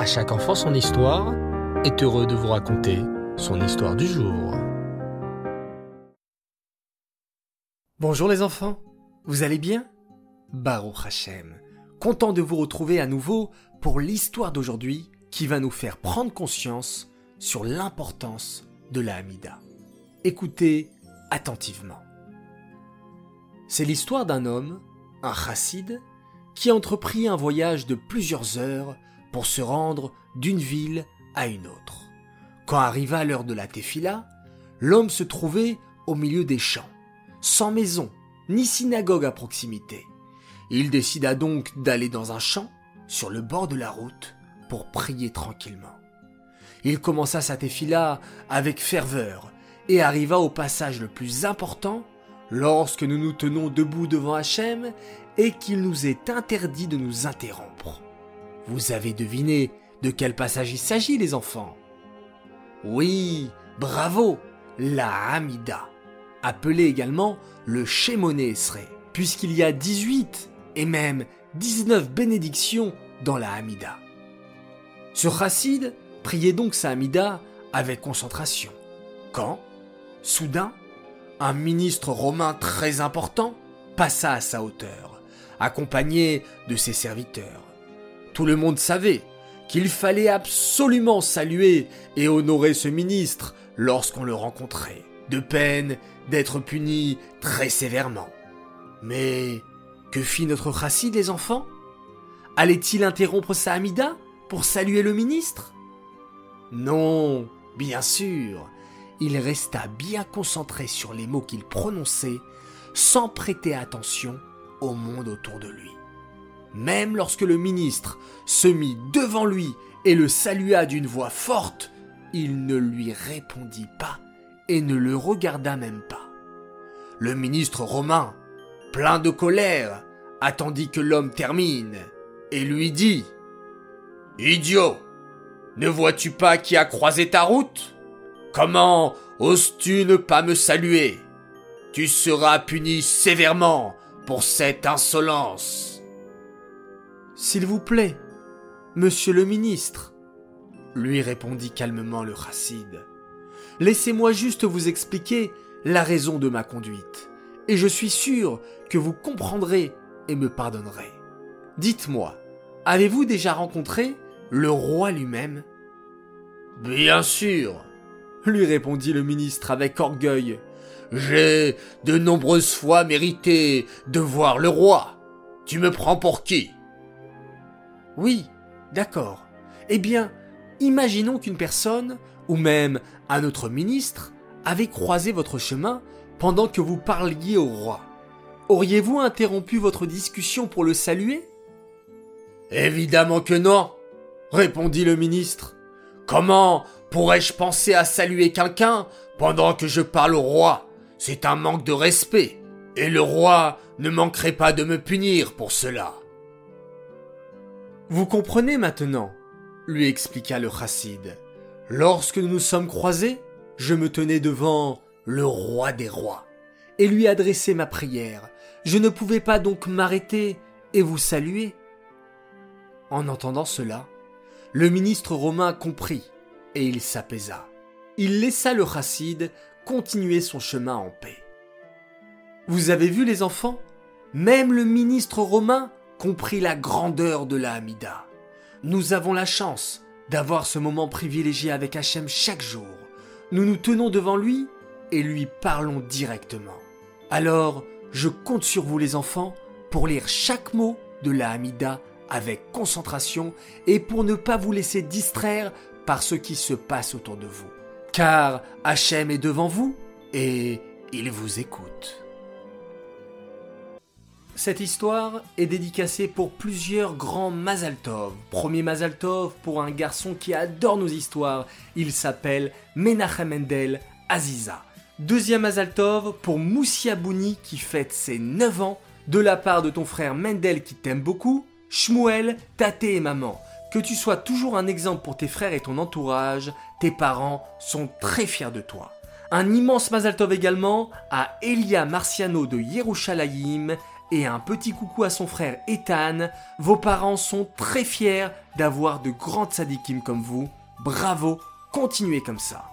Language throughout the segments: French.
À chaque enfant son histoire est heureux de vous raconter son histoire du jour. Bonjour les enfants, vous allez bien? Baruch Hashem, content de vous retrouver à nouveau pour l'histoire d'aujourd'hui qui va nous faire prendre conscience sur l'importance de la Hamida. Écoutez attentivement. C'est l'histoire d'un homme, un chassid, qui entreprit un voyage de plusieurs heures pour se rendre d'une ville à une autre. Quand arriva l'heure de la tefila, l'homme se trouvait au milieu des champs, sans maison ni synagogue à proximité. Il décida donc d'aller dans un champ, sur le bord de la route, pour prier tranquillement. Il commença sa tefila avec ferveur et arriva au passage le plus important lorsque nous nous tenons debout devant Hachem et qu'il nous est interdit de nous interrompre. Vous avez deviné de quel passage il s'agit, les enfants Oui, bravo, la Hamida, appelée également le Shemone puisqu'il y a 18 et même 19 bénédictions dans la Hamida. Ce chassid priait donc sa Hamida avec concentration. Quand, soudain, un ministre romain très important passa à sa hauteur, accompagné de ses serviteurs. Tout le monde savait qu'il fallait absolument saluer et honorer ce ministre lorsqu'on le rencontrait, de peine d'être puni très sévèrement. Mais que fit notre chassid, les enfants? Allait-il interrompre sa Hamida pour saluer le ministre? Non, bien sûr. Il resta bien concentré sur les mots qu'il prononçait, sans prêter attention au monde autour de lui. Même lorsque le ministre se mit devant lui et le salua d'une voix forte, il ne lui répondit pas et ne le regarda même pas. Le ministre romain, plein de colère, attendit que l'homme termine et lui dit Idiot, ne vois-tu pas qui a croisé ta route? Comment oses-tu ne pas me saluer? Tu seras puni sévèrement pour cette insolence. S'il vous plaît, monsieur le ministre, lui répondit calmement le chassid, laissez-moi juste vous expliquer la raison de ma conduite, et je suis sûr que vous comprendrez et me pardonnerez. Dites-moi, avez-vous déjà rencontré le roi lui-même? Bien sûr, lui répondit le ministre avec orgueil. J'ai de nombreuses fois mérité de voir le roi. Tu me prends pour qui? Oui, d'accord. Eh bien, imaginons qu'une personne, ou même un autre ministre, avait croisé votre chemin pendant que vous parliez au roi. Auriez-vous interrompu votre discussion pour le saluer? Évidemment que non, répondit le ministre. Comment pourrais-je penser à saluer quelqu'un pendant que je parle au roi? C'est un manque de respect, et le roi ne manquerait pas de me punir pour cela. Vous comprenez maintenant, lui expliqua le chassid. Lorsque nous nous sommes croisés, je me tenais devant le roi des rois et lui adressais ma prière. Je ne pouvais pas donc m'arrêter et vous saluer. En entendant cela, le ministre romain comprit et il s'apaisa. Il laissa le chassid continuer son chemin en paix. Vous avez vu les enfants Même le ministre romain compris la grandeur de la Hamida. Nous avons la chance d'avoir ce moment privilégié avec Hachem chaque jour. Nous nous tenons devant lui et lui parlons directement. Alors, je compte sur vous les enfants pour lire chaque mot de la Hamida avec concentration et pour ne pas vous laisser distraire par ce qui se passe autour de vous. Car Hachem est devant vous et il vous écoute. Cette histoire est dédicacée pour plusieurs grands Mazaltov. Premier Mazaltov pour un garçon qui adore nos histoires. Il s'appelle Menachem Mendel Aziza. Deuxième Mazaltov pour Moussia Bouni qui fête ses 9 ans. De la part de ton frère Mendel qui t'aime beaucoup. Shmuel, Tate et maman. Que tu sois toujours un exemple pour tes frères et ton entourage. Tes parents sont très fiers de toi. Un immense Mazaltov également à Elia Marciano de Yerushalayim et un petit coucou à son frère Ethan. Vos parents sont très fiers d'avoir de grands tzadikim comme vous. Bravo, continuez comme ça.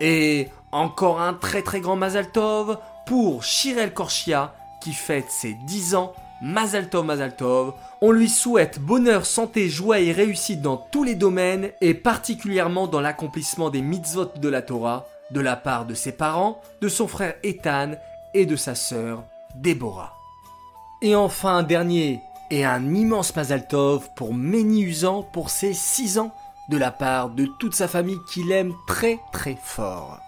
Et encore un très très grand Mazal Tov pour Shirel Korshia qui fête ses 10 ans. Mazal Tov, Mazal Tov. On lui souhaite bonheur, santé, joie et réussite dans tous les domaines et particulièrement dans l'accomplissement des mitzvot de la Torah de la part de ses parents, de son frère Ethan et de sa sœur Déborah. Et enfin un dernier et un immense Mazal Tov pour Méni Usan pour ses 6 ans de la part de toute sa famille qu'il aime très très fort.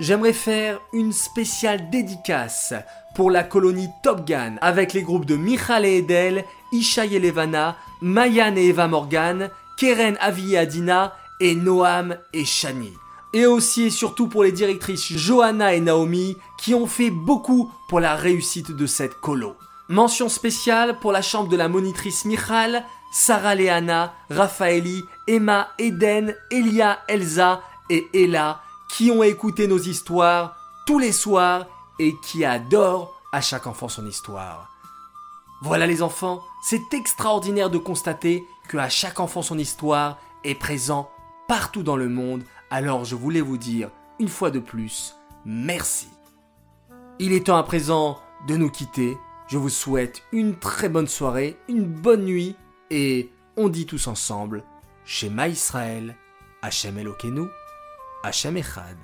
J'aimerais faire une spéciale dédicace pour la colonie Top Gun avec les groupes de Michal et Edel, Ishaï et Levana, Mayan et Eva Morgan, Keren Avi et Adina et Noam et Shani. Et aussi et surtout pour les directrices Johanna et Naomi qui ont fait beaucoup pour la réussite de cette colo. Mention spéciale pour la chambre de la monitrice Michal, Sarah Léana, Raphaëli, Emma, Eden, Elia, Elsa et Ella qui ont écouté nos histoires tous les soirs et qui adorent à chaque enfant son histoire. Voilà les enfants, c'est extraordinaire de constater que à chaque enfant son histoire est présent partout dans le monde, alors je voulais vous dire une fois de plus, merci. Il est temps à présent de nous quitter. Je vous souhaite une très bonne soirée, une bonne nuit et on dit tous ensemble Shema Israël, Hachem Elokeinu, Hachem Echad.